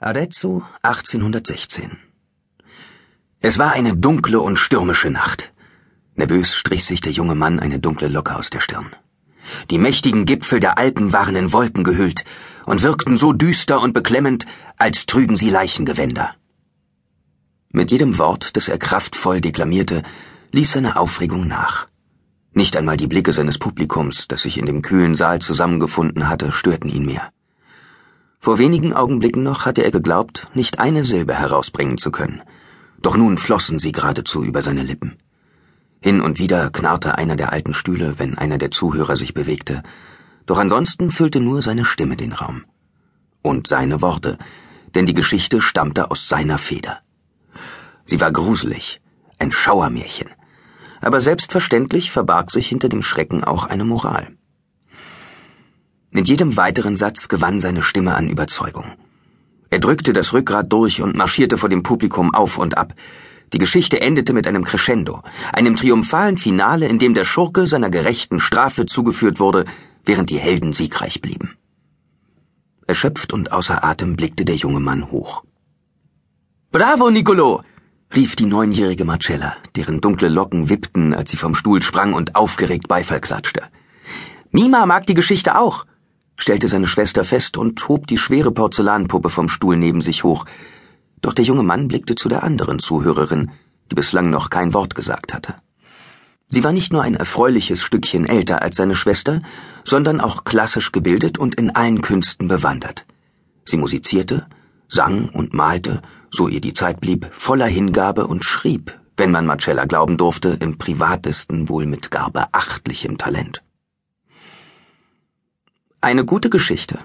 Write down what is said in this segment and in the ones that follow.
Arezzo, 1816. Es war eine dunkle und stürmische Nacht. Nervös strich sich der junge Mann eine dunkle Locke aus der Stirn. Die mächtigen Gipfel der Alpen waren in Wolken gehüllt und wirkten so düster und beklemmend, als trügen sie Leichengewänder. Mit jedem Wort, das er kraftvoll deklamierte, ließ seine Aufregung nach. Nicht einmal die Blicke seines Publikums, das sich in dem kühlen Saal zusammengefunden hatte, störten ihn mehr. Vor wenigen Augenblicken noch hatte er geglaubt, nicht eine Silbe herausbringen zu können. Doch nun flossen sie geradezu über seine Lippen. Hin und wieder knarrte einer der alten Stühle, wenn einer der Zuhörer sich bewegte, doch ansonsten füllte nur seine Stimme den Raum. Und seine Worte, denn die Geschichte stammte aus seiner Feder. Sie war gruselig, ein Schauermärchen, aber selbstverständlich verbarg sich hinter dem Schrecken auch eine Moral. Mit jedem weiteren Satz gewann seine Stimme an Überzeugung. Er drückte das Rückgrat durch und marschierte vor dem Publikum auf und ab. Die Geschichte endete mit einem Crescendo, einem triumphalen Finale, in dem der Schurke seiner gerechten Strafe zugeführt wurde, während die Helden siegreich blieben. Erschöpft und außer Atem blickte der junge Mann hoch. Bravo, Nicolo! rief die neunjährige Marcella, deren dunkle Locken wippten, als sie vom Stuhl sprang und aufgeregt Beifall klatschte. Mima mag die Geschichte auch stellte seine Schwester fest und hob die schwere Porzellanpuppe vom Stuhl neben sich hoch. Doch der junge Mann blickte zu der anderen Zuhörerin, die bislang noch kein Wort gesagt hatte. Sie war nicht nur ein erfreuliches Stückchen älter als seine Schwester, sondern auch klassisch gebildet und in allen Künsten bewandert. Sie musizierte, sang und malte, so ihr die Zeit blieb, voller Hingabe und schrieb, wenn man Marcella glauben durfte, im privatesten wohl mit gar beachtlichem Talent. Eine gute Geschichte.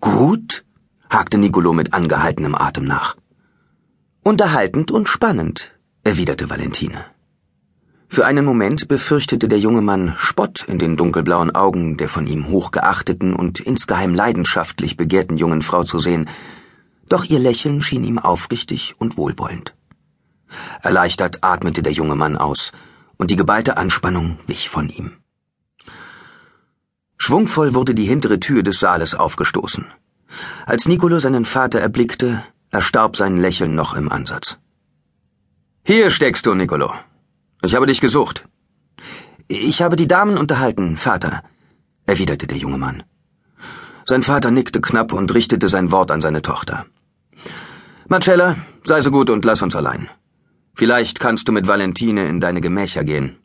Gut? hakte Nicolo mit angehaltenem Atem nach. Unterhaltend und spannend, erwiderte Valentine. Für einen Moment befürchtete der junge Mann Spott in den dunkelblauen Augen der von ihm hochgeachteten und insgeheim leidenschaftlich begehrten jungen Frau zu sehen, doch ihr Lächeln schien ihm aufrichtig und wohlwollend. Erleichtert atmete der junge Mann aus, und die geballte Anspannung wich von ihm. Schwungvoll wurde die hintere Tür des Saales aufgestoßen. Als Nicolo seinen Vater erblickte, erstarb sein Lächeln noch im Ansatz. Hier steckst du, Nicolo. Ich habe dich gesucht. Ich habe die Damen unterhalten, Vater, erwiderte der junge Mann. Sein Vater nickte knapp und richtete sein Wort an seine Tochter. Marcella, sei so gut und lass uns allein. Vielleicht kannst du mit Valentine in deine Gemächer gehen.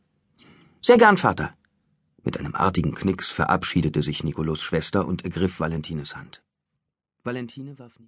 Sehr gern, Vater. Mit einem artigen Knicks verabschiedete sich Nikolos Schwester und ergriff Valentines Hand. Valentine warf